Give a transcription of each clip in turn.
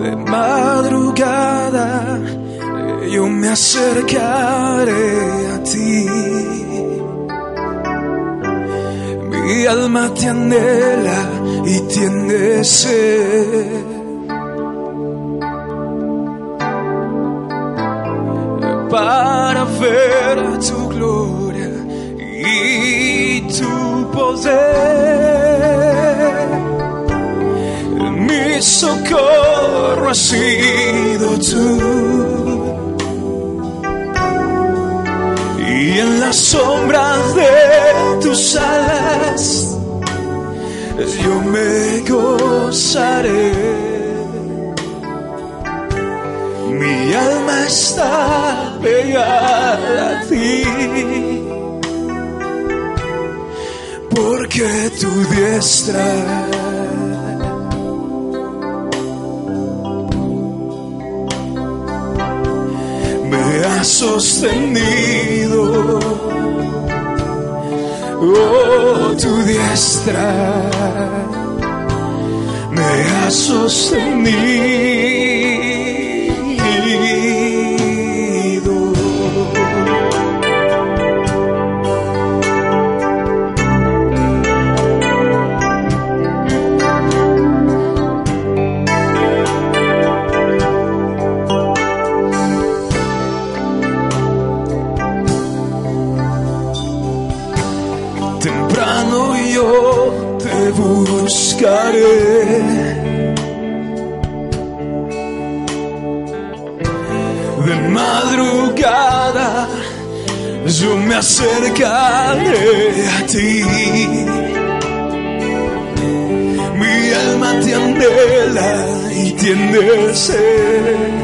De madrugada yo me acercaré a ti. Mi alma te anhela y tiene sed. para ver tu gloria y poder. Mi socorro ha sido tú. Y en las sombras de tus alas yo me gozaré. Mi alma está pegada a ti, porque tu diestra me ha sostenido. Oh, tu diestra me ha sostenido. De madrugada yo me acercaré a ti. Mi alma te anhela y tiene sed. para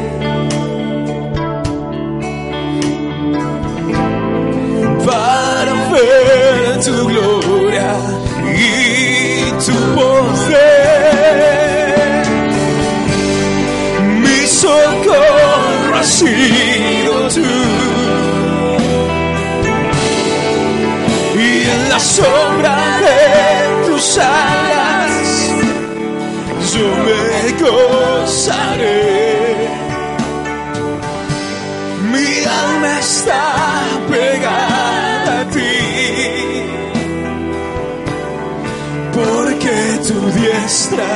sombra de tus alas yo me gozaré. Mi alma está pegada a ti, porque tu diestra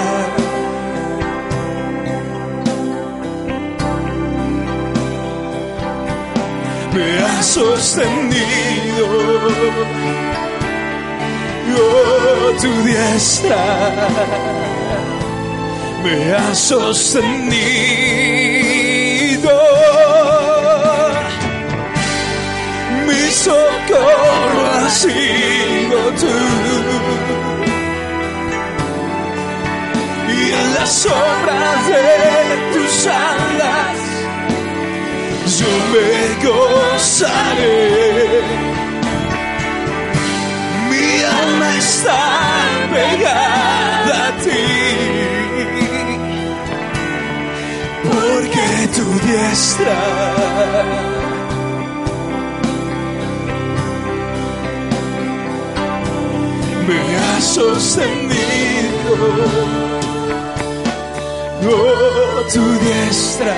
me ha sostenido. Oh, tu diestra me ha sostenido. Mi socorro ha sido tú. Y en las sombras de tus alas yo me gozaré. diestra. Me ha sostenido, oh tu diestra,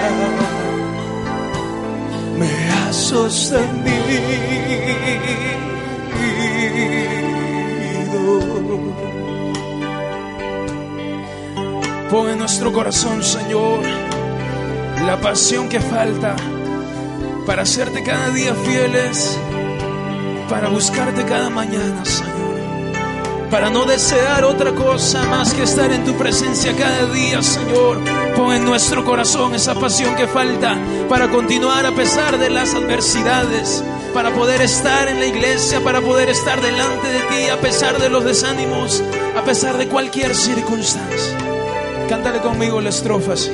me ha sostenido. Pon en nuestro corazón, Señor la pasión que falta para hacerte cada día fieles, para buscarte cada mañana, Señor para no desear otra cosa más que estar en tu presencia cada día, Señor. Pon en nuestro corazón esa pasión que falta para continuar a pesar de las adversidades, para poder estar en la iglesia, para poder estar delante de ti a pesar de los desánimos, a pesar de cualquier circunstancia. Cántale conmigo la estrofa así.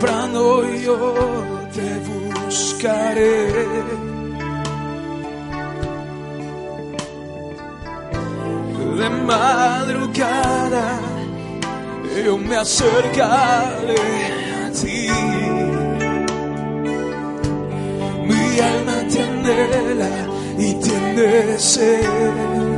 Temprano yo te buscaré de madrugada yo me acercaré a ti. Mi alma tiene la y tiene sed.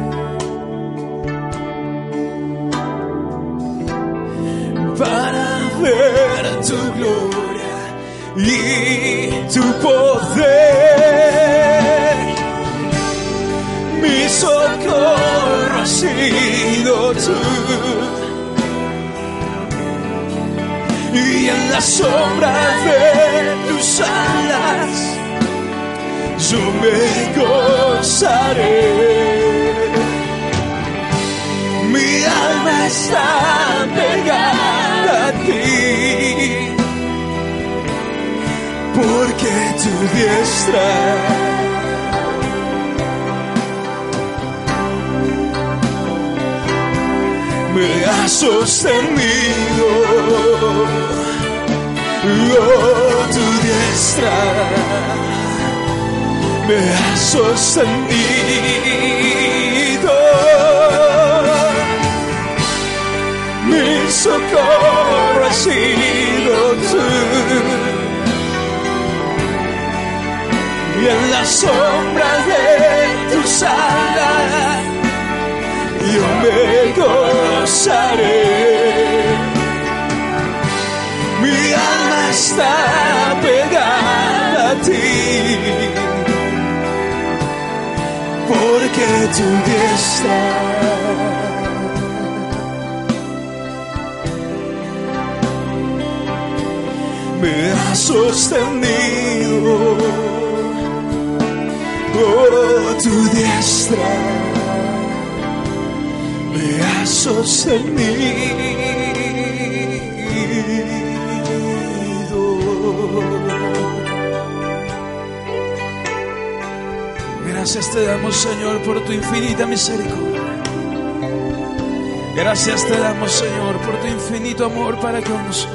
Y tu poder mi socorro ha sido tú. Y en la sombra de tus alas yo me gozaré. Mi alma está pegada a ti, porque tu diestra me ha sostenido. Oh, tu diestra me ha sostenido. Mi socorro ha sido tú. Y en la sombra de tus alas yo me gozaré. Mi alma está pegada a ti, porque tu diestra me ha sostenido. Oh, tu diestra sostenido. Gracias te damos, Señor, por tu infinita misericordia. Gracias te damos, Señor, por tu infinito amor para con nosotros.